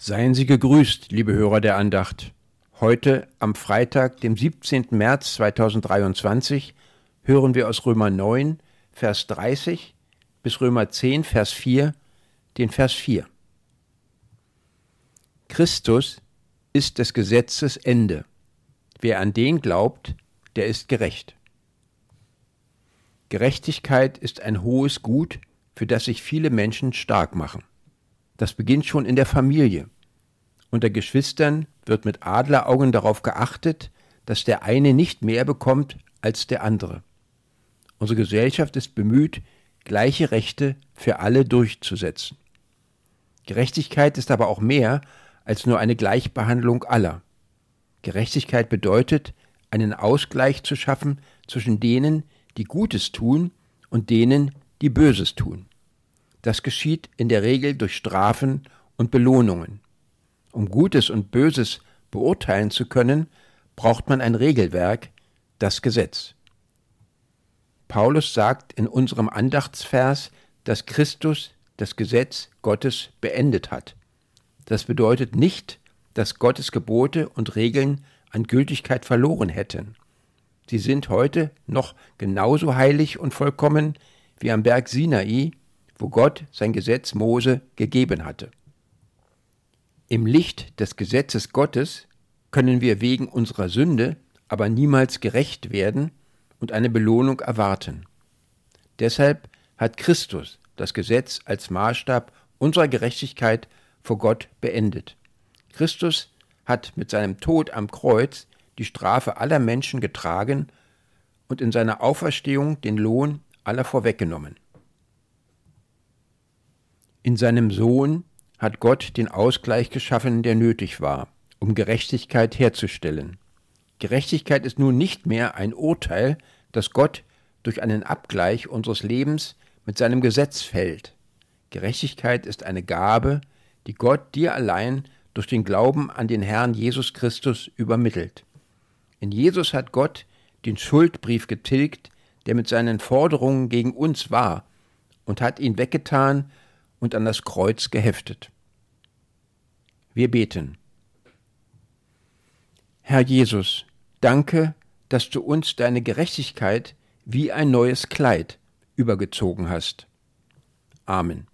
Seien Sie gegrüßt, liebe Hörer der Andacht. Heute, am Freitag, dem 17. März 2023, hören wir aus Römer 9, Vers 30 bis Römer 10, Vers 4, den Vers 4. Christus ist des Gesetzes Ende. Wer an den glaubt, der ist gerecht. Gerechtigkeit ist ein hohes Gut, für das sich viele Menschen stark machen. Das beginnt schon in der Familie. Unter Geschwistern wird mit Adleraugen darauf geachtet, dass der eine nicht mehr bekommt als der andere. Unsere Gesellschaft ist bemüht, gleiche Rechte für alle durchzusetzen. Gerechtigkeit ist aber auch mehr als nur eine Gleichbehandlung aller. Gerechtigkeit bedeutet, einen Ausgleich zu schaffen zwischen denen, die Gutes tun und denen, die Böses tun. Das geschieht in der Regel durch Strafen und Belohnungen. Um Gutes und Böses beurteilen zu können, braucht man ein Regelwerk, das Gesetz. Paulus sagt in unserem Andachtsvers, dass Christus das Gesetz Gottes beendet hat. Das bedeutet nicht, dass Gottes Gebote und Regeln an Gültigkeit verloren hätten. Sie sind heute noch genauso heilig und vollkommen wie am Berg Sinai wo Gott sein Gesetz Mose gegeben hatte. Im Licht des Gesetzes Gottes können wir wegen unserer Sünde aber niemals gerecht werden und eine Belohnung erwarten. Deshalb hat Christus das Gesetz als Maßstab unserer Gerechtigkeit vor Gott beendet. Christus hat mit seinem Tod am Kreuz die Strafe aller Menschen getragen und in seiner Auferstehung den Lohn aller vorweggenommen. In seinem Sohn hat Gott den Ausgleich geschaffen, der nötig war, um Gerechtigkeit herzustellen. Gerechtigkeit ist nun nicht mehr ein Urteil, das Gott durch einen Abgleich unseres Lebens mit seinem Gesetz fällt. Gerechtigkeit ist eine Gabe, die Gott dir allein durch den Glauben an den Herrn Jesus Christus übermittelt. In Jesus hat Gott den Schuldbrief getilgt, der mit seinen Forderungen gegen uns war, und hat ihn weggetan und an das Kreuz geheftet. Wir beten. Herr Jesus, danke, dass du uns deine Gerechtigkeit wie ein neues Kleid übergezogen hast. Amen.